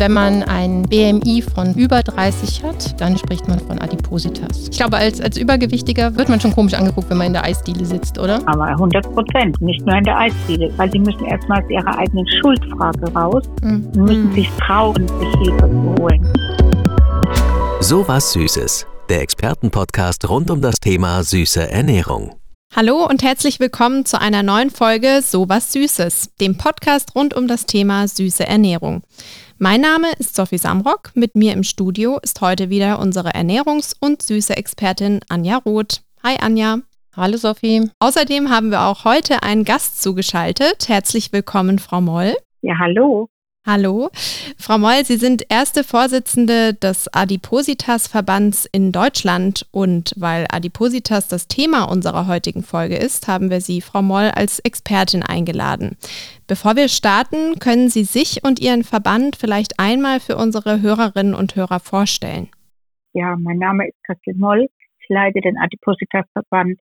wenn man ein BMI von über 30 hat, dann spricht man von Adipositas. Ich glaube, als, als Übergewichtiger wird man schon komisch angeguckt, wenn man in der Eisdiele sitzt, oder? Aber 100 Prozent, nicht nur in der Eisdiele, weil sie müssen erstmal aus ihrer eigenen Schuldfrage raus mhm. und müssen sich trauen, sich Hilfe zu holen. So was Süßes, der Expertenpodcast rund um das Thema süße Ernährung. Hallo und herzlich willkommen zu einer neuen Folge So was Süßes, dem Podcast rund um das Thema süße Ernährung. Mein Name ist Sophie Samrock. Mit mir im Studio ist heute wieder unsere Ernährungs- und süße Expertin Anja Roth. Hi Anja. Hallo Sophie. Außerdem haben wir auch heute einen Gast zugeschaltet. Herzlich willkommen, Frau Moll. Ja, hallo. Hallo. Frau Moll, Sie sind erste Vorsitzende des Adipositas-Verbands in Deutschland und weil Adipositas das Thema unserer heutigen Folge ist, haben wir Sie, Frau Moll, als Expertin eingeladen. Bevor wir starten, können Sie sich und Ihren Verband vielleicht einmal für unsere Hörerinnen und Hörer vorstellen. Ja, mein Name ist Christel Moll. Ich leite den Adipositas-Verband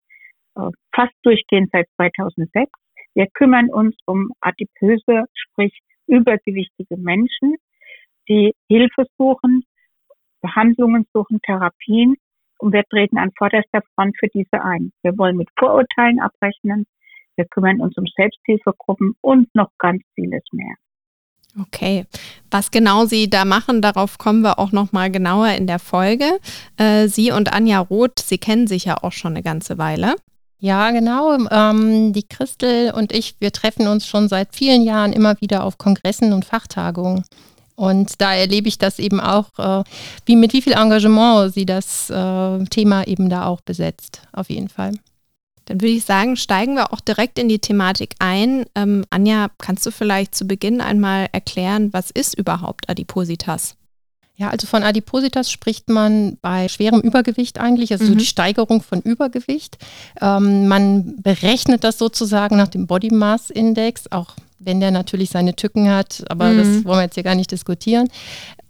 äh, fast durchgehend seit 2006. Wir kümmern uns um adipöse, sprich übergewichtige Menschen, die Hilfe suchen, Behandlungen suchen, Therapien. Und wir treten an vorderster Front für diese ein. Wir wollen mit Vorurteilen abrechnen. Wir kümmern uns um Selbsthilfegruppen und noch ganz vieles mehr. Okay, was genau Sie da machen, darauf kommen wir auch noch mal genauer in der Folge. Äh, Sie und Anja Roth, Sie kennen sich ja auch schon eine ganze Weile. Ja, genau. Ähm, die Christel und ich, wir treffen uns schon seit vielen Jahren immer wieder auf Kongressen und Fachtagungen. Und da erlebe ich das eben auch, äh, wie mit wie viel Engagement sie das äh, Thema eben da auch besetzt, auf jeden Fall. Dann würde ich sagen, steigen wir auch direkt in die Thematik ein. Ähm, Anja, kannst du vielleicht zu Beginn einmal erklären, was ist überhaupt Adipositas? Ja, also von Adipositas spricht man bei schwerem Übergewicht eigentlich, also mhm. die Steigerung von Übergewicht. Ähm, man berechnet das sozusagen nach dem Body Mass Index, auch wenn der natürlich seine Tücken hat, aber mhm. das wollen wir jetzt hier gar nicht diskutieren.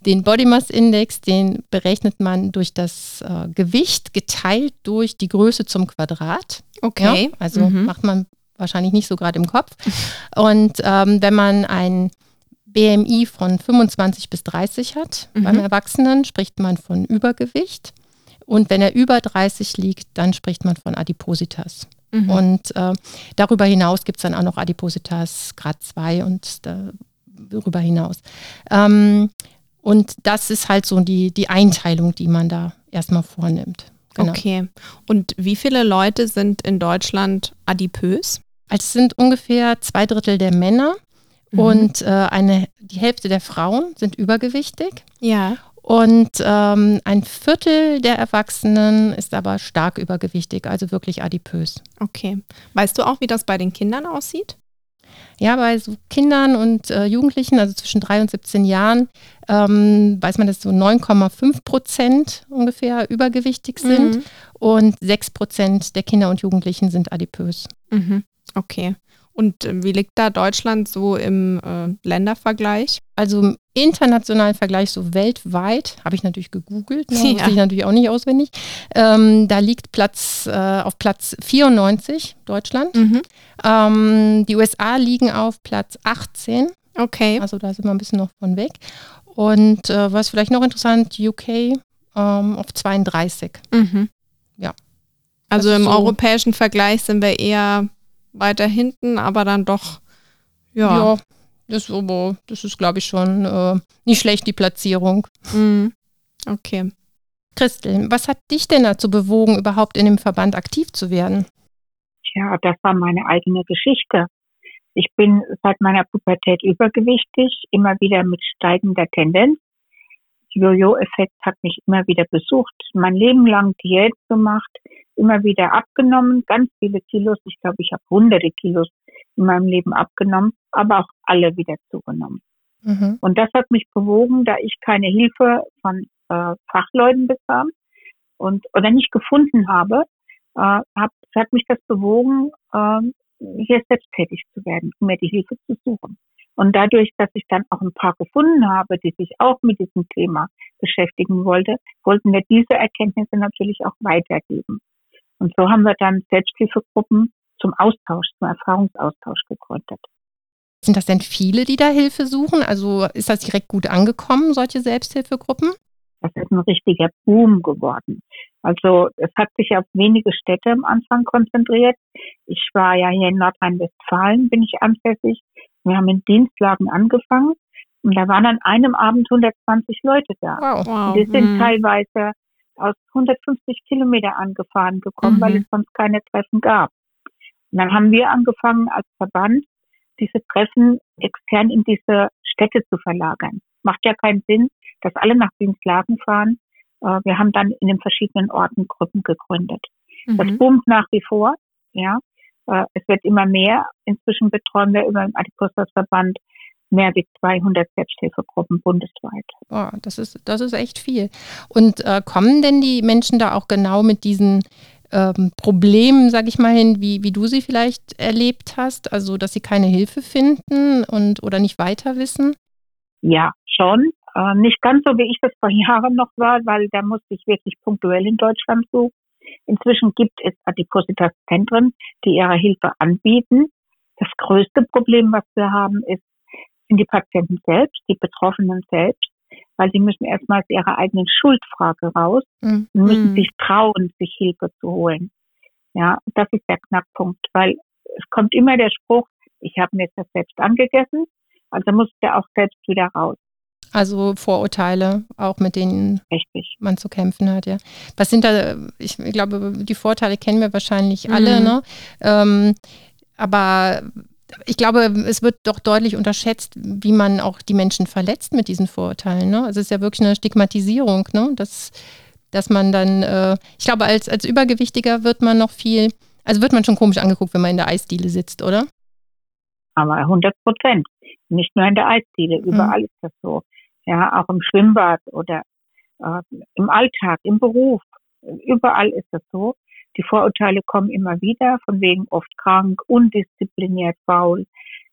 Den Body Mass Index, den berechnet man durch das äh, Gewicht geteilt durch die Größe zum Quadrat. Okay. Ja, also mhm. macht man wahrscheinlich nicht so gerade im Kopf. Und ähm, wenn man ein BMI von 25 bis 30 hat. Mhm. Beim Erwachsenen spricht man von Übergewicht. Und wenn er über 30 liegt, dann spricht man von Adipositas. Mhm. Und äh, darüber hinaus gibt es dann auch noch Adipositas Grad 2 und darüber hinaus. Ähm, und das ist halt so die, die Einteilung, die man da erstmal vornimmt. Genau. Okay. Und wie viele Leute sind in Deutschland adipös? Also es sind ungefähr zwei Drittel der Männer Mhm. Und äh, eine, die Hälfte der Frauen sind übergewichtig. Ja. Und ähm, ein Viertel der Erwachsenen ist aber stark übergewichtig, also wirklich adipös. Okay. Weißt du auch, wie das bei den Kindern aussieht? Ja, bei so Kindern und äh, Jugendlichen, also zwischen drei und 17 Jahren, ähm, weiß man, dass so 9,5 Prozent ungefähr übergewichtig sind mhm. und 6 Prozent der Kinder und Jugendlichen sind adipös. Mhm. Okay. Und äh, wie liegt da Deutschland so im äh, Ländervergleich? Also im internationalen Vergleich, so weltweit, habe ich natürlich gegoogelt, ne, ja. ich natürlich auch nicht auswendig. Ähm, da liegt Platz äh, auf Platz 94 Deutschland. Mhm. Ähm, die USA liegen auf Platz 18. Okay. Also da sind wir ein bisschen noch von weg. Und äh, was vielleicht noch interessant, UK ähm, auf 32. Mhm. Ja. Also im so europäischen Vergleich sind wir eher weiter hinten, aber dann doch, ja. Ja, das, aber, das ist, glaube ich, schon äh, nicht schlecht, die Platzierung. Mhm. Okay. Christel, was hat dich denn dazu bewogen, überhaupt in dem Verband aktiv zu werden? Ja, das war meine eigene Geschichte. Ich bin seit meiner Pubertät übergewichtig, immer wieder mit steigender Tendenz. Jojo-Effekt hat mich immer wieder besucht, mein Leben lang Diät gemacht, immer wieder abgenommen, ganz viele Kilos. Ich glaube, ich habe hunderte Kilos in meinem Leben abgenommen, aber auch alle wieder zugenommen. Mhm. Und das hat mich bewogen, da ich keine Hilfe von äh, Fachleuten bekam und oder nicht gefunden habe, äh, hab, hat mich das bewogen, äh, hier selbst tätig zu werden, mir die Hilfe zu suchen. Und dadurch, dass ich dann auch ein paar gefunden habe, die sich auch mit diesem Thema beschäftigen wollte, wollten wir diese Erkenntnisse natürlich auch weitergeben. Und so haben wir dann Selbsthilfegruppen zum Austausch, zum Erfahrungsaustausch gegründet. Sind das denn viele, die da Hilfe suchen? Also ist das direkt gut angekommen, solche Selbsthilfegruppen? Das ist ein richtiger Boom geworden. Also es hat sich auf wenige Städte am Anfang konzentriert. Ich war ja hier in Nordrhein-Westfalen, bin ich ansässig. Wir haben in Dienstlagen angefangen und da waren an einem Abend 120 Leute da. Wow. wow. Wir sind mhm. teilweise aus 150 Kilometer angefahren gekommen, mhm. weil es sonst keine Treffen gab. Und dann haben wir angefangen als Verband, diese Treffen extern in diese Städte zu verlagern. Macht ja keinen Sinn, dass alle nach Dienstlagen fahren. Äh, wir haben dann in den verschiedenen Orten Gruppen gegründet. Mhm. Das boomt nach wie vor, ja. Äh, es wird immer mehr. Inzwischen betreuen wir über den Adipositas-Verband mehr als 200 Selbsthilfegruppen bundesweit. Oh, das ist, das ist echt viel. Und äh, kommen denn die Menschen da auch genau mit diesen ähm, Problemen, sage ich mal hin, wie, wie du sie vielleicht erlebt hast? Also, dass sie keine Hilfe finden und oder nicht weiter wissen? Ja, schon. Äh, nicht ganz so, wie ich das vor Jahren noch war, weil da musste ich wirklich punktuell in Deutschland suchen. Inzwischen gibt es Adipositas-Zentren, die ihre Hilfe anbieten. Das größte Problem, was wir haben, ist, sind die Patienten selbst, die Betroffenen selbst, weil sie müssen erstmal aus ihrer eigenen Schuldfrage raus mhm. und müssen mhm. sich trauen, sich Hilfe zu holen. Ja, das ist der Knackpunkt, weil es kommt immer der Spruch, ich habe mir das selbst angegessen, also muss der auch selbst wieder raus. Also Vorurteile, auch mit denen Richtig. man zu kämpfen hat, ja. Was sind da, ich glaube, die Vorteile kennen wir wahrscheinlich alle, mhm. ne? Ähm, aber ich glaube, es wird doch deutlich unterschätzt, wie man auch die Menschen verletzt mit diesen Vorurteilen. Ne? Also es ist ja wirklich eine Stigmatisierung, ne? dass, dass man dann, äh, ich glaube, als, als Übergewichtiger wird man noch viel, also wird man schon komisch angeguckt, wenn man in der Eisdiele sitzt, oder? Aber 100 Prozent. Nicht nur in der Eisdiele, mhm. überall mhm. ist das so. Ja, auch im Schwimmbad oder äh, im Alltag, im Beruf. Überall ist das so. Die Vorurteile kommen immer wieder, von wegen oft krank, undiszipliniert, faul,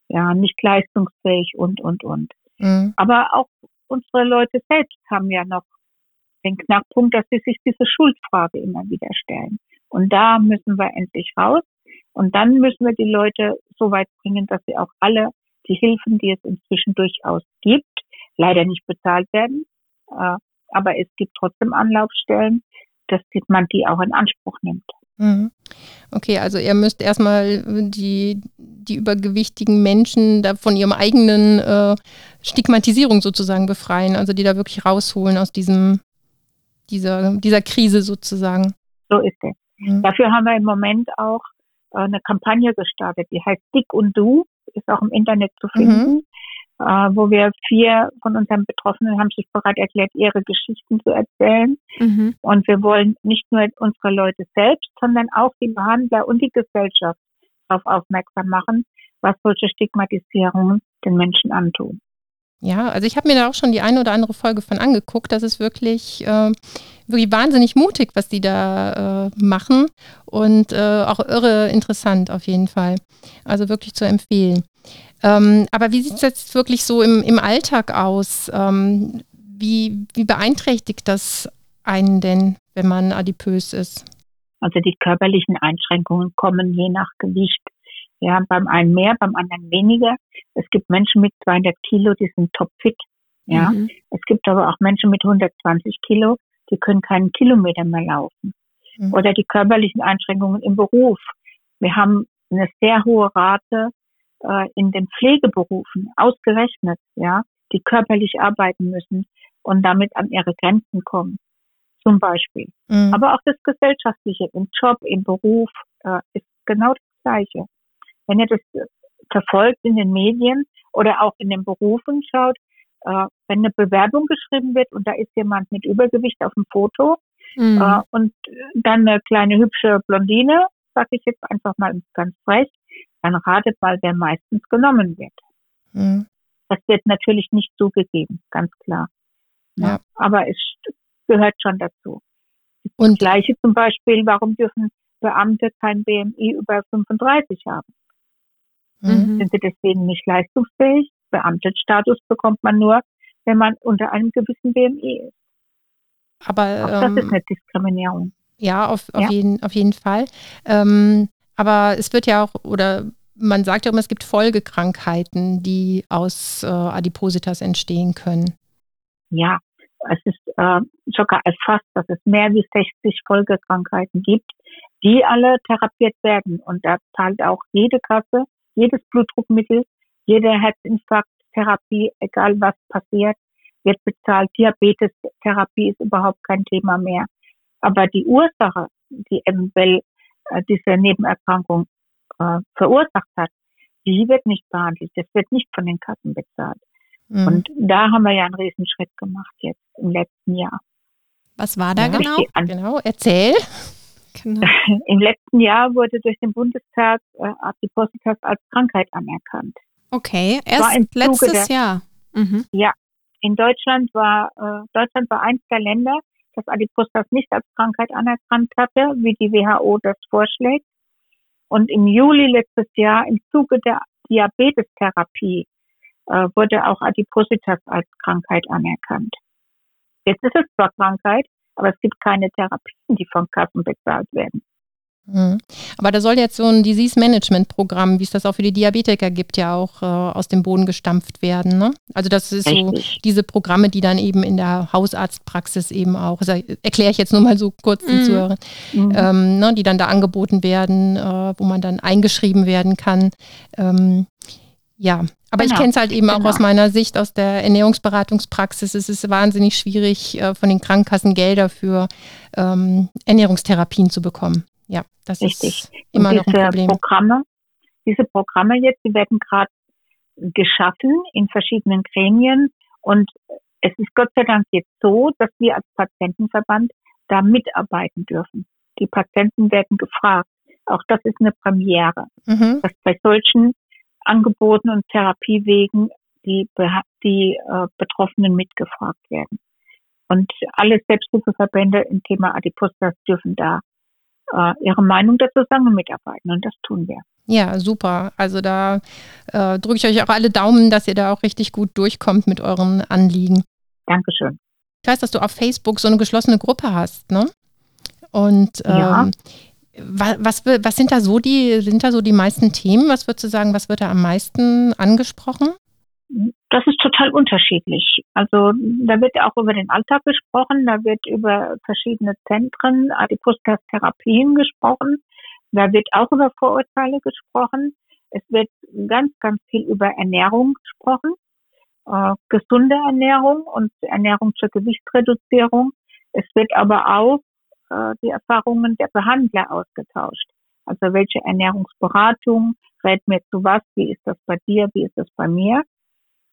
ja, nicht leistungsfähig und, und, und. Mhm. Aber auch unsere Leute selbst haben ja noch den Knackpunkt, dass sie sich diese Schuldfrage immer wieder stellen. Und da müssen wir endlich raus. Und dann müssen wir die Leute so weit bringen, dass sie auch alle die Hilfen, die es inzwischen durchaus gibt, leider nicht bezahlt werden. Äh, aber es gibt trotzdem Anlaufstellen, dass man die auch in Anspruch nimmt. Mhm. Okay, also ihr müsst erstmal die, die übergewichtigen Menschen da von ihrem eigenen äh, Stigmatisierung sozusagen befreien, also die da wirklich rausholen aus diesem, dieser, dieser Krise sozusagen. So ist es. Mhm. Dafür haben wir im Moment auch äh, eine Kampagne gestartet, die heißt Dick und Du, ist auch im Internet zu finden. Mhm wo wir vier von unseren Betroffenen haben sich bereit erklärt, ihre Geschichten zu erzählen. Mhm. Und wir wollen nicht nur unsere Leute selbst, sondern auch die Behandler und die Gesellschaft darauf aufmerksam machen, was solche Stigmatisierungen den Menschen antun. Ja, also ich habe mir da auch schon die eine oder andere Folge von angeguckt. Das ist wirklich, äh, wirklich wahnsinnig mutig, was die da äh, machen und äh, auch irre interessant auf jeden Fall. Also wirklich zu empfehlen. Ähm, aber wie sieht es jetzt wirklich so im, im Alltag aus? Ähm, wie, wie beeinträchtigt das einen denn, wenn man adipös ist? Also die körperlichen Einschränkungen kommen je nach Gewicht. Ja, beim einen mehr, beim anderen weniger. Es gibt Menschen mit 200 Kilo, die sind topfit. Ja, mhm. es gibt aber auch Menschen mit 120 Kilo, die können keinen Kilometer mehr laufen. Mhm. Oder die körperlichen Einschränkungen im Beruf. Wir haben eine sehr hohe Rate äh, in den Pflegeberufen ausgerechnet, ja, die körperlich arbeiten müssen und damit an ihre Grenzen kommen, zum Beispiel. Mhm. Aber auch das Gesellschaftliche im Job, im Beruf äh, ist genau das Gleiche. Wenn ihr das verfolgt in den Medien oder auch in den Berufen schaut, äh, wenn eine Bewerbung geschrieben wird und da ist jemand mit Übergewicht auf dem Foto mhm. äh, und dann eine kleine hübsche Blondine, sag ich jetzt einfach mal ganz frech, dann ratet mal, wer meistens genommen wird. Mhm. Das wird natürlich nicht zugegeben, ganz klar. Ja. Aber es gehört schon dazu. Und das Gleiche zum Beispiel, warum dürfen Beamte kein BMI über 35 haben? Mhm. Sind sie deswegen nicht leistungsfähig? Beamtenstatus bekommt man nur, wenn man unter einem gewissen BMI ist. Aber Auch das ähm, ist eine Diskriminierung. Ja, auf, auf, ja. Jeden, auf jeden Fall. Ähm, aber es wird ja auch, oder man sagt ja immer, es gibt Folgekrankheiten, die aus äh, Adipositas entstehen können. Ja, es ist äh, sogar erfasst, dass es mehr als 60 Folgekrankheiten gibt, die alle therapiert werden. Und da zahlt auch jede Kasse, jedes Blutdruckmittel, jede Herzinfarkttherapie, egal was passiert, wird bezahlt. Diabetestherapie ist überhaupt kein Thema mehr. Aber die Ursache, die eventuell äh, diese Nebenerkrankung äh, verursacht hat, die wird nicht behandelt. Das wird nicht von den Kassen bezahlt. Mhm. Und da haben wir ja einen Riesenschritt gemacht jetzt im letzten Jahr. Was war da ja, genau? Genau, erzähl. Genau. Im letzten Jahr wurde durch den Bundestag äh, Adipositas als Krankheit anerkannt. Okay, erst letztes der, Jahr. Mhm. Ja, in Deutschland war äh, Deutschland war eins der Länder, das Adipositas nicht als Krankheit anerkannt hatte, wie die WHO das vorschlägt. Und im Juli letztes Jahr im Zuge der Diabetestherapie äh, wurde auch Adipositas als Krankheit anerkannt. Jetzt ist es zwar Krankheit, aber es gibt keine Therapien, die von Kassen bezahlt werden. Mhm. Aber da soll jetzt so ein Disease-Management-Programm, wie es das auch für die Diabetiker gibt, ja auch äh, aus dem Boden gestampft werden. Ne? Also das ist Richtig. so diese Programme, die dann eben in der Hausarztpraxis eben auch, also erkläre ich jetzt nur mal so kurz mhm. Zuhörern, mhm. ähm, ne, die dann da angeboten werden, äh, wo man dann eingeschrieben werden kann. Ähm, ja, aber genau. ich kenne es halt eben genau. auch aus meiner Sicht, aus der Ernährungsberatungspraxis. Es ist wahnsinnig schwierig, äh, von den Krankenkassen Gelder für ähm, Ernährungstherapien zu bekommen. Ja, das Richtig. ist immer noch ein Problem. Programme, diese Programme jetzt, die werden gerade geschaffen in verschiedenen Gremien und es ist Gott sei Dank jetzt so, dass wir als Patientenverband da mitarbeiten dürfen. Die Patienten werden gefragt. Auch das ist eine Premiere, mhm. dass bei solchen Angeboten und Therapiewegen die, die äh, Betroffenen mitgefragt werden. Und alle Selbsthilfeverbände im Thema Adipositas dürfen da äh, ihre Meinung dazu sagen und mitarbeiten. Und das tun wir. Ja, super. Also da äh, drücke ich euch auch alle Daumen, dass ihr da auch richtig gut durchkommt mit euren Anliegen. Dankeschön. Ich weiß, dass du auf Facebook so eine geschlossene Gruppe hast, ne? Und ähm, ja. Was, was sind da so die, sind da so die meisten Themen? Was würdest du sagen, was wird da am meisten angesprochen? Das ist total unterschiedlich. Also da wird auch über den Alltag gesprochen, da wird über verschiedene Zentren, Adipositas-Therapien gesprochen, da wird auch über Vorurteile gesprochen. Es wird ganz, ganz viel über Ernährung gesprochen, äh, gesunde Ernährung und Ernährung zur Gewichtsreduzierung. Es wird aber auch äh, die Erfahrungen der Behandler ausgetauscht. Also welche Ernährungsberatung rät mir zu was, wie ist das bei dir, wie ist das bei mir?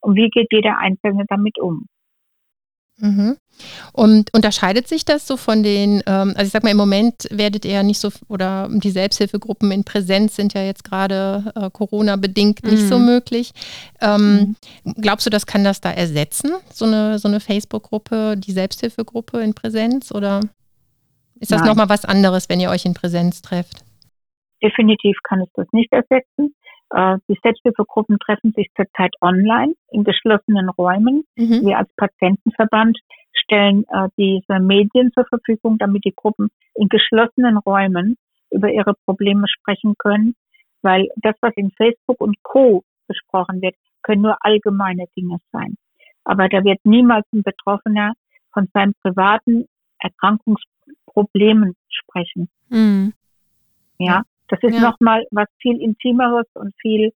Und wie geht jeder Einzelne damit um? Mhm. Und unterscheidet sich das so von den, ähm, also ich sag mal, im Moment werdet ihr ja nicht so, oder die Selbsthilfegruppen in Präsenz sind ja jetzt gerade äh, Corona-bedingt nicht mhm. so möglich. Ähm, mhm. Glaubst du, das kann das da ersetzen, so eine, so eine Facebook-Gruppe, die Selbsthilfegruppe in Präsenz? Oder ist das nochmal was anderes, wenn ihr euch in Präsenz trefft? Definitiv kann es das nicht ersetzen. Äh, die Selbsthilfegruppen treffen sich zurzeit online in geschlossenen Räumen. Mhm. Wir als Patientenverband stellen äh, diese Medien zur Verfügung, damit die Gruppen in geschlossenen Räumen über ihre Probleme sprechen können, weil das, was in Facebook und Co besprochen wird, können nur allgemeine Dinge sein. Aber da wird niemals ein Betroffener von seinen privaten Erkrankungsproblemen sprechen. Mhm. Ja, das ist ja. nochmal was viel Intimeres und viel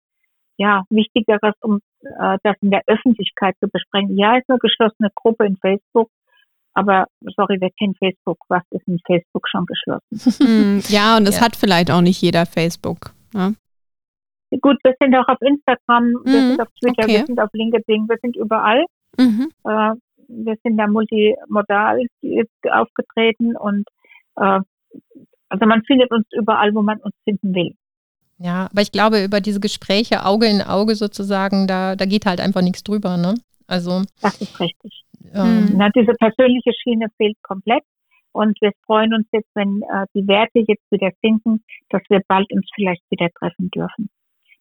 ja, Wichtigeres, um äh, das in der Öffentlichkeit zu besprechen. Ja, ist eine geschlossene Gruppe in Facebook, aber sorry, wer kennt Facebook? Was ist in Facebook schon geschlossen? Hm, ja, und es ja. hat vielleicht auch nicht jeder Facebook. Ne? Gut, wir sind auch auf Instagram, wir mhm, sind auf Twitter, okay. wir sind auf LinkedIn, wir sind überall. Mhm. Äh, wir sind da multimodal aufgetreten und äh, also man findet uns überall, wo man uns finden will. Ja, aber ich glaube, über diese Gespräche Auge in Auge sozusagen, da, da geht halt einfach nichts drüber, ne? Also. Das ist richtig. Ähm, Na, diese persönliche Schiene fehlt komplett. Und wir freuen uns jetzt, wenn äh, die Werte jetzt wieder sinken, dass wir bald uns vielleicht wieder treffen dürfen.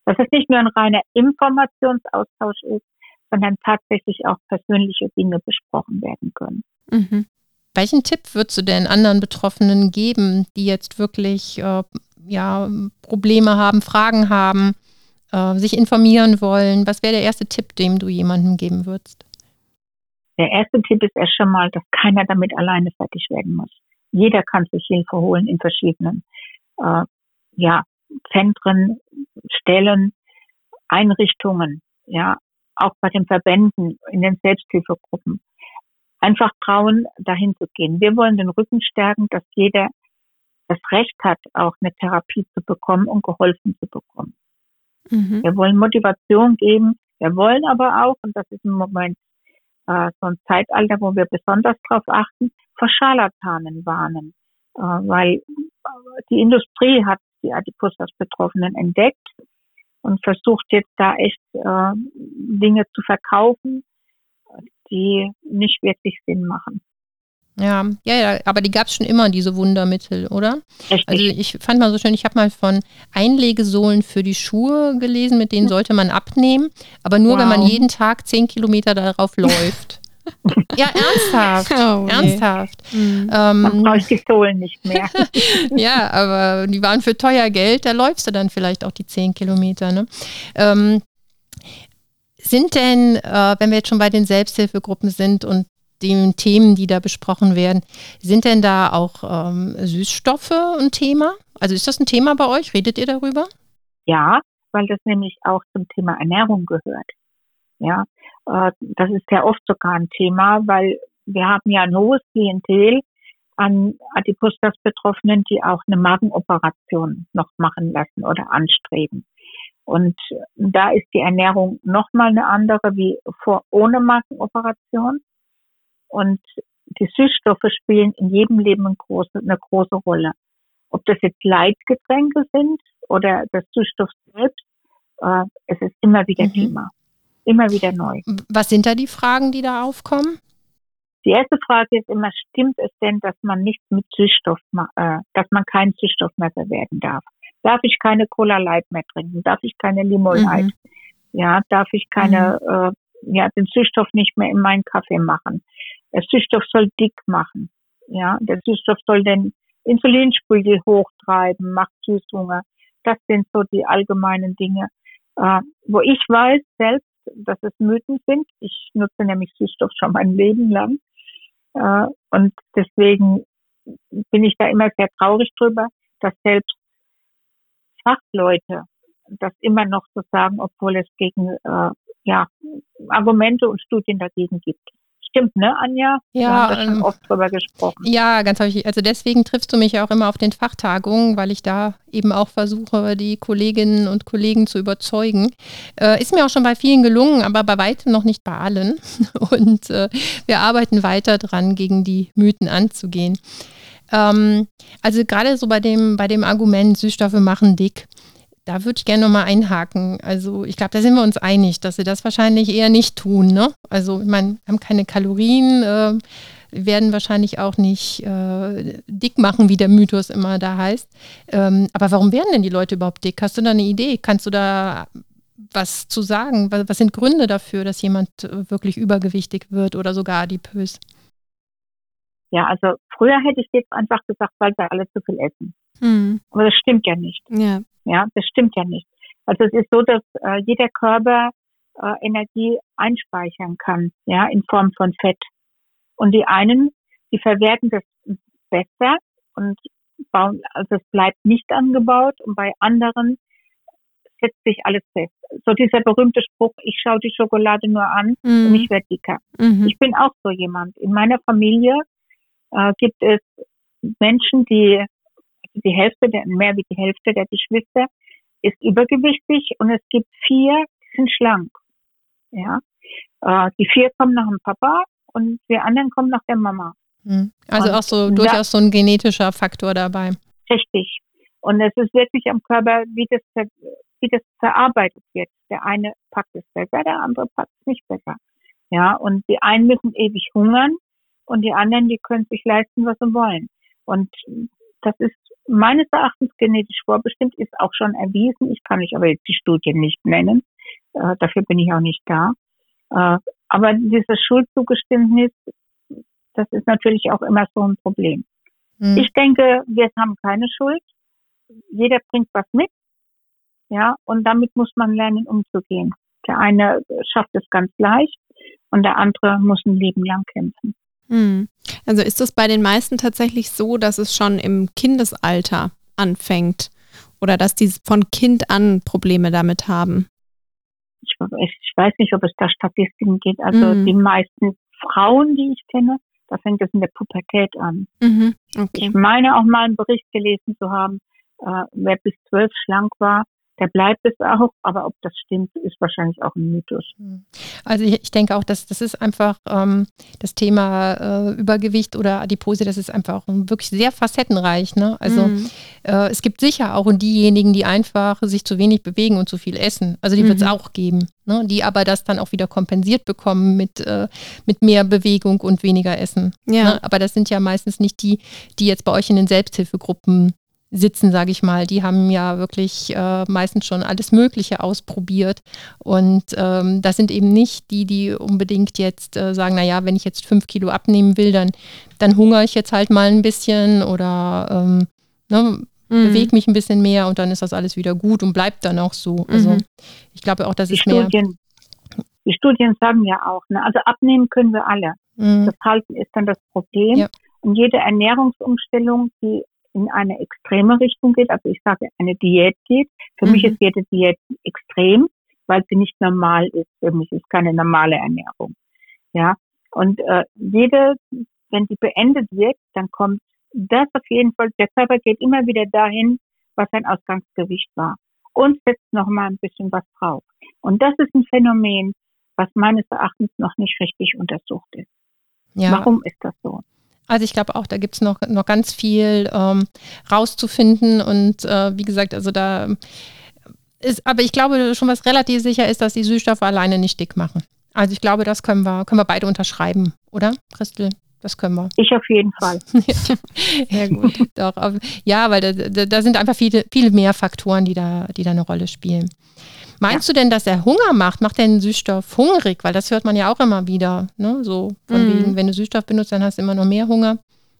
Dass es nicht nur ein reiner Informationsaustausch ist, sondern tatsächlich auch persönliche Dinge besprochen werden können. Mhm. Welchen Tipp würdest du denn anderen Betroffenen geben, die jetzt wirklich äh, ja, Probleme haben, Fragen haben? äh, sich informieren wollen? Was wäre der erste Tipp, den du jemandem geben würdest? Der erste Tipp ist erst schon mal, dass keiner damit alleine fertig werden muss. Jeder kann sich Hilfe holen in verschiedenen äh, ja, Zentren, Stellen, Einrichtungen, ja, auch bei den Verbänden, in den Selbsthilfegruppen. Einfach trauen, dahin zu gehen. Wir wollen den Rücken stärken, dass jeder das Recht hat, auch eine Therapie zu bekommen und geholfen zu bekommen. Mhm. Wir wollen Motivation geben. Wir wollen aber auch, und das ist im Moment äh, so ein Zeitalter, wo wir besonders darauf achten, vor Scharlatanen warnen. Äh, weil die Industrie hat die Adipositas-Betroffenen entdeckt und versucht jetzt da echt äh, Dinge zu verkaufen, die nicht wirklich Sinn machen. Ja, ja, ja, aber die gab es schon immer, diese Wundermittel, oder? Richtig. Also ich fand mal so schön, ich habe mal von Einlegesohlen für die Schuhe gelesen, mit denen sollte man abnehmen, aber nur, wow. wenn man jeden Tag zehn Kilometer darauf läuft. Ja, ernsthaft. Oh, ernsthaft. Mhm. Ähm, man braucht die Sohlen nicht mehr. ja, aber die waren für teuer Geld, da läufst du dann vielleicht auch die zehn Kilometer. Ne? Ähm, sind denn, äh, wenn wir jetzt schon bei den Selbsthilfegruppen sind und den Themen, die da besprochen werden. Sind denn da auch ähm, Süßstoffe ein Thema? Also ist das ein Thema bei euch? Redet ihr darüber? Ja, weil das nämlich auch zum Thema Ernährung gehört. Ja, äh, das ist ja oft sogar ein Thema, weil wir haben ja ein hohes Klientel an Adipositas-Betroffenen, die auch eine Magenoperation noch machen lassen oder anstreben. Und da ist die Ernährung nochmal eine andere wie vor ohne Magenoperation. Und die Süßstoffe spielen in jedem Leben eine große, eine große Rolle. Ob das jetzt Leitgetränke sind oder das Süßstoff selbst, äh, es ist immer wieder mhm. Thema. Immer wieder neu. Was sind da die Fragen, die da aufkommen? Die erste Frage ist immer, stimmt es denn, dass man nichts mit Süßstoff, äh, dass man keinen Süßstoff mehr verwerten darf? Darf ich keine Cola Light mehr trinken? Darf ich keine Limo Light? Mhm. Ja, darf ich keine, mhm. äh, ja, den Süßstoff nicht mehr in meinen Kaffee machen? Der Süßstoff soll dick machen. Ja, der Süßstoff soll den Insulinspiegel hochtreiben, macht Süßhunger. Das sind so die allgemeinen Dinge, äh, wo ich weiß selbst, dass es Mythen sind. Ich nutze nämlich Süßstoff schon mein Leben lang. Äh, und deswegen bin ich da immer sehr traurig drüber, dass selbst Fachleute das immer noch so sagen, obwohl es gegen äh, ja, Argumente und Studien dagegen gibt stimmt, ne, Anja? Ja, Wir haben da schon ähm, oft drüber gesprochen. Ja, ganz häufig. Also deswegen triffst du mich ja auch immer auf den Fachtagungen, weil ich da eben auch versuche, die Kolleginnen und Kollegen zu überzeugen. Äh, ist mir auch schon bei vielen gelungen, aber bei weitem noch nicht bei allen. Und äh, wir arbeiten weiter dran, gegen die Mythen anzugehen. Ähm, also gerade so bei dem, bei dem Argument, Süßstoffe machen dick. Da würde ich gerne nochmal einhaken. Also ich glaube, da sind wir uns einig, dass sie das wahrscheinlich eher nicht tun. Ne? Also ich meine, haben keine Kalorien, äh, werden wahrscheinlich auch nicht äh, dick machen, wie der Mythos immer da heißt. Ähm, aber warum werden denn die Leute überhaupt dick? Hast du da eine Idee? Kannst du da was zu sagen? Was, was sind Gründe dafür, dass jemand äh, wirklich übergewichtig wird oder sogar adipös? Ja, also früher hätte ich jetzt einfach gesagt, weil wir alle zu viel essen. Mhm. Aber das stimmt ja nicht. Ja. Ja, das stimmt ja nicht. Also es ist so, dass äh, jeder Körper äh, Energie einspeichern kann, ja, in Form von Fett. Und die einen, die verwerten das besser und bauen, also es bleibt nicht angebaut und bei anderen setzt sich alles fest. So dieser berühmte Spruch, ich schaue die Schokolade nur an mhm. und ich werde dicker. Mhm. Ich bin auch so jemand. In meiner Familie äh, gibt es Menschen, die die Hälfte, der, mehr wie die Hälfte der Geschwister ist übergewichtig und es gibt vier, die sind schlank. Ja, äh, die vier kommen nach dem Papa und wir anderen kommen nach der Mama. Hm. Also und auch so durchaus so ein genetischer Faktor dabei. Richtig. Und es ist wirklich am Körper, wie das, wie das verarbeitet wird. Der eine packt es besser, der andere packt es nicht besser. Ja, und die einen müssen ewig hungern und die anderen, die können sich leisten, was sie wollen. Und das ist meines Erachtens genetisch vorbestimmt, ist auch schon erwiesen. Ich kann euch aber jetzt die Studien nicht nennen. Äh, dafür bin ich auch nicht da. Äh, aber dieses Schuldzugeständnis, das ist natürlich auch immer so ein Problem. Hm. Ich denke, wir haben keine Schuld. Jeder bringt was mit. Ja, und damit muss man lernen, umzugehen. Der eine schafft es ganz leicht und der andere muss ein Leben lang kämpfen. Hm. Also ist es bei den meisten tatsächlich so, dass es schon im Kindesalter anfängt oder dass die von Kind an Probleme damit haben? Ich, ich weiß nicht, ob es da Statistiken gibt. Also mhm. die meisten Frauen, die ich kenne, da fängt es in der Pubertät an. Mhm. Okay. Ich meine auch mal einen Bericht gelesen zu haben, äh, wer bis zwölf schlank war, der bleibt es auch, aber ob das stimmt, ist wahrscheinlich auch ein Mythos. Hm. Also ich, ich denke auch, dass das ist einfach ähm, das Thema äh, Übergewicht oder Adipose, das ist einfach wirklich sehr facettenreich. Ne? Also mhm. äh, es gibt sicher auch diejenigen, die einfach sich zu wenig bewegen und zu viel essen. Also die mhm. wird es auch geben, ne? die aber das dann auch wieder kompensiert bekommen mit, äh, mit mehr Bewegung und weniger Essen. Ja. Ne? Aber das sind ja meistens nicht die, die jetzt bei euch in den Selbsthilfegruppen sitzen, sage ich mal. Die haben ja wirklich äh, meistens schon alles Mögliche ausprobiert. Und ähm, das sind eben nicht die, die unbedingt jetzt äh, sagen, naja, wenn ich jetzt fünf Kilo abnehmen will, dann, dann hungere ich jetzt halt mal ein bisschen oder ähm, ne, mhm. bewege mich ein bisschen mehr und dann ist das alles wieder gut und bleibt dann auch so. Also mhm. ich glaube auch, dass es mehr. Die Studien sagen ja auch, ne? also abnehmen können wir alle. Mhm. Das Halten ist dann das Problem. Ja. Und jede Ernährungsumstellung, die in eine extreme Richtung geht, also ich sage eine Diät geht. Für mhm. mich ist jede Diät extrem, weil sie nicht normal ist. Für mich ist keine normale Ernährung. Ja, und äh, jede, wenn die beendet wird, dann kommt das auf jeden Fall. Der Körper geht immer wieder dahin, was sein Ausgangsgewicht war und setzt noch mal ein bisschen was drauf. Und das ist ein Phänomen, was meines Erachtens noch nicht richtig untersucht ist. Ja. Warum ist das so? Also ich glaube auch, da gibt es noch, noch ganz viel ähm, rauszufinden und äh, wie gesagt, also da ist, aber ich glaube schon, was relativ sicher ist, dass die Süßstoffe alleine nicht dick machen. Also ich glaube, das können wir, können wir beide unterschreiben, oder, Christel? Das können wir. Ich auf jeden Fall. ja, gut. Doch, ja, weil da, da, da, sind einfach viele, viele mehr Faktoren, die da, die da eine Rolle spielen. Meinst ja. du denn, dass er Hunger macht? Macht er einen Süßstoff hungrig? Weil das hört man ja auch immer wieder. Ne? So von mhm. wegen, wenn du Süßstoff benutzt, dann hast du immer noch mehr Hunger.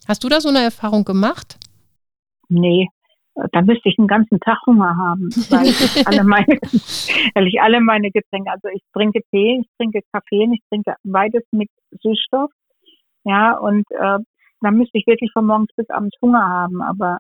Hast du da so eine Erfahrung gemacht? Nee, da müsste ich einen ganzen Tag Hunger haben, weil ich alle meine, weil ich alle meine Getränke, also ich trinke Tee, ich trinke Kaffee, ich trinke beides mit Süßstoff. Ja, und äh, da müsste ich wirklich von morgens bis abends Hunger haben, aber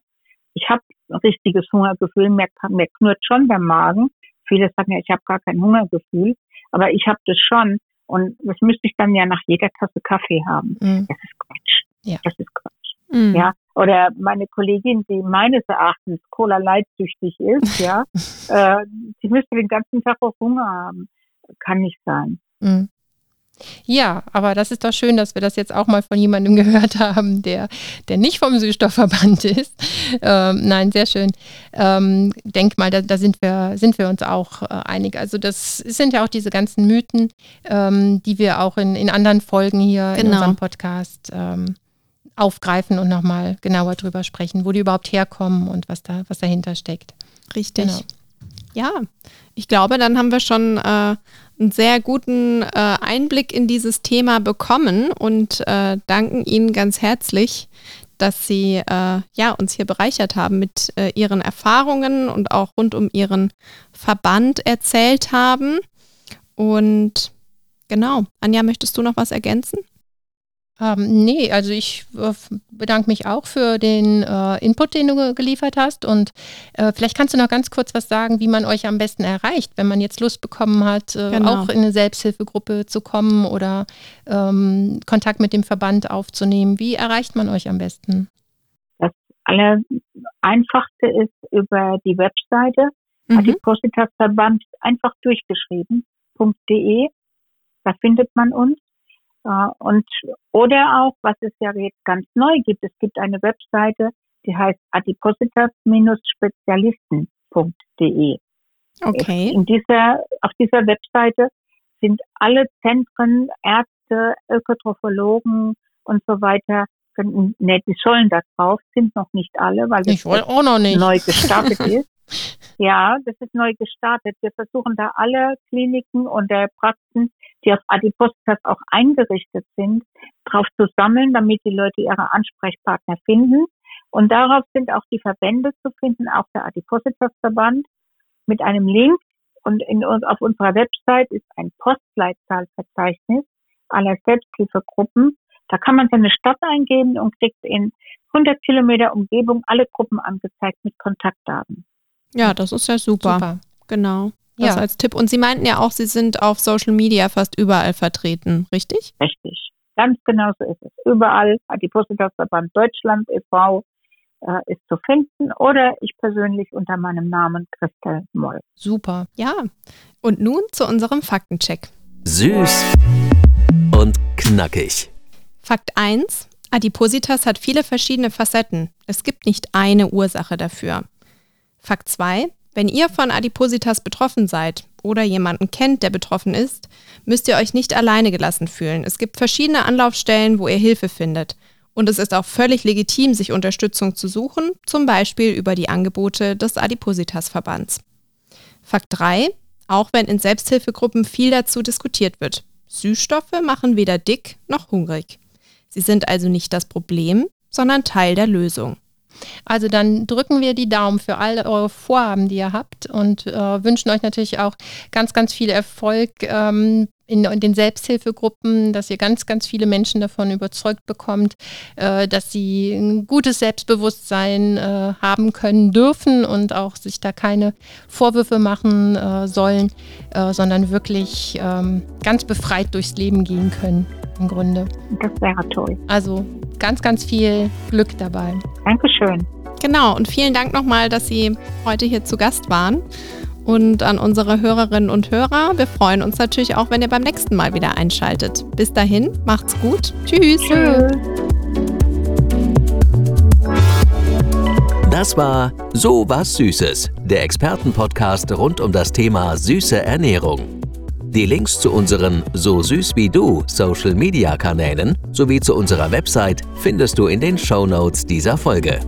ich habe ein richtiges Hungergefühl, mir, mir knurrt schon der Magen, Viele sagen ja, ich habe gar kein Hungergefühl, aber ich habe das schon. Und das müsste ich dann ja nach jeder Tasse Kaffee haben. Mhm. Das ist Quatsch. Ja. Das ist Quatsch. Mhm. Ja. Oder meine Kollegin, die meines Erachtens Cola leitsüchtig ist, ja, äh, die müsste den ganzen Tag auch Hunger haben. Kann nicht sein. Mhm. Ja, aber das ist doch schön, dass wir das jetzt auch mal von jemandem gehört haben, der, der nicht vom Süßstoffverband ist. Ähm, nein, sehr schön. Ähm, denk mal, da, da, sind, wir, sind wir uns auch äh, einig. Also das sind ja auch diese ganzen Mythen, ähm, die wir auch in, in anderen Folgen hier genau. in unserem Podcast ähm, aufgreifen und nochmal genauer drüber sprechen, wo die überhaupt herkommen und was, da, was dahinter steckt. Richtig. Genau. Ja, ich glaube, dann haben wir schon äh, einen sehr guten äh, Einblick in dieses Thema bekommen und äh, danken Ihnen ganz herzlich, dass Sie äh, ja, uns hier bereichert haben mit äh, Ihren Erfahrungen und auch rund um Ihren Verband erzählt haben. Und genau, Anja, möchtest du noch was ergänzen? Ähm, nee, also ich äh, bedanke mich auch für den äh, Input, den du geliefert hast. Und äh, vielleicht kannst du noch ganz kurz was sagen, wie man euch am besten erreicht, wenn man jetzt Lust bekommen hat, äh, genau. auch in eine Selbsthilfegruppe zu kommen oder ähm, Kontakt mit dem Verband aufzunehmen. Wie erreicht man euch am besten? Das Allereinfachste ist über die Webseite mhm. Adipositasverband einfach durchgeschrieben.de. Da findet man uns. Und, oder auch, was es ja jetzt ganz neu gibt, es gibt eine Webseite, die heißt adipositas-spezialisten.de. Okay. In dieser, auf dieser Webseite sind alle Zentren, Ärzte, Ökotrophologen und so weiter, ne, die sollen da drauf, sind noch nicht alle, weil es neu gestartet ist. Ja, das ist neu gestartet. Wir versuchen da alle Kliniken und der Praxen die auf Adipositas auch eingerichtet sind, drauf zu sammeln, damit die Leute ihre Ansprechpartner finden. Und darauf sind auch die Verbände zu finden, auch der Adipositas-Verband. mit einem Link und in auf unserer Website ist ein Postleitzahlverzeichnis aller Selbsthilfegruppen. Da kann man seine Stadt eingeben und kriegt in 100 Kilometer Umgebung alle Gruppen angezeigt mit Kontaktdaten. Ja, das ist ja super. super. Genau. Das ja. als Tipp. Und Sie meinten ja auch, Sie sind auf Social Media fast überall vertreten, richtig? Richtig. Ganz genau so ist es. Überall, Adipositas-Verband Deutschland e.V. Äh, ist zu finden oder ich persönlich unter meinem Namen Christel Moll. Super. Ja. Und nun zu unserem Faktencheck. Süß und knackig. Fakt 1. Adipositas hat viele verschiedene Facetten. Es gibt nicht eine Ursache dafür. Fakt 2. Wenn ihr von Adipositas betroffen seid oder jemanden kennt, der betroffen ist, müsst ihr euch nicht alleine gelassen fühlen. Es gibt verschiedene Anlaufstellen, wo ihr Hilfe findet. Und es ist auch völlig legitim, sich Unterstützung zu suchen, zum Beispiel über die Angebote des Adipositas-Verbands. Fakt 3. Auch wenn in Selbsthilfegruppen viel dazu diskutiert wird. Süßstoffe machen weder dick noch hungrig. Sie sind also nicht das Problem, sondern Teil der Lösung. Also dann drücken wir die Daumen für all eure Vorhaben, die ihr habt und äh, wünschen euch natürlich auch ganz, ganz viel Erfolg ähm, in, in, den Selbsthilfegruppen, dass ihr ganz, ganz viele Menschen davon überzeugt bekommt, äh, dass sie ein gutes Selbstbewusstsein äh, haben können dürfen und auch sich da keine Vorwürfe machen äh, sollen, äh, sondern wirklich ähm, ganz befreit durchs Leben gehen können im Grunde. Das wäre toll. Also ganz, ganz viel Glück dabei. Dankeschön. Genau, und vielen Dank nochmal, dass Sie heute hier zu Gast waren. Und an unsere Hörerinnen und Hörer, wir freuen uns natürlich auch, wenn ihr beim nächsten Mal wieder einschaltet. Bis dahin, macht's gut. Tschüss. Tschüss. Das war So was Süßes, der Expertenpodcast rund um das Thema süße Ernährung. Die Links zu unseren So süß wie du Social Media Kanälen sowie zu unserer Website findest du in den Show Notes dieser Folge.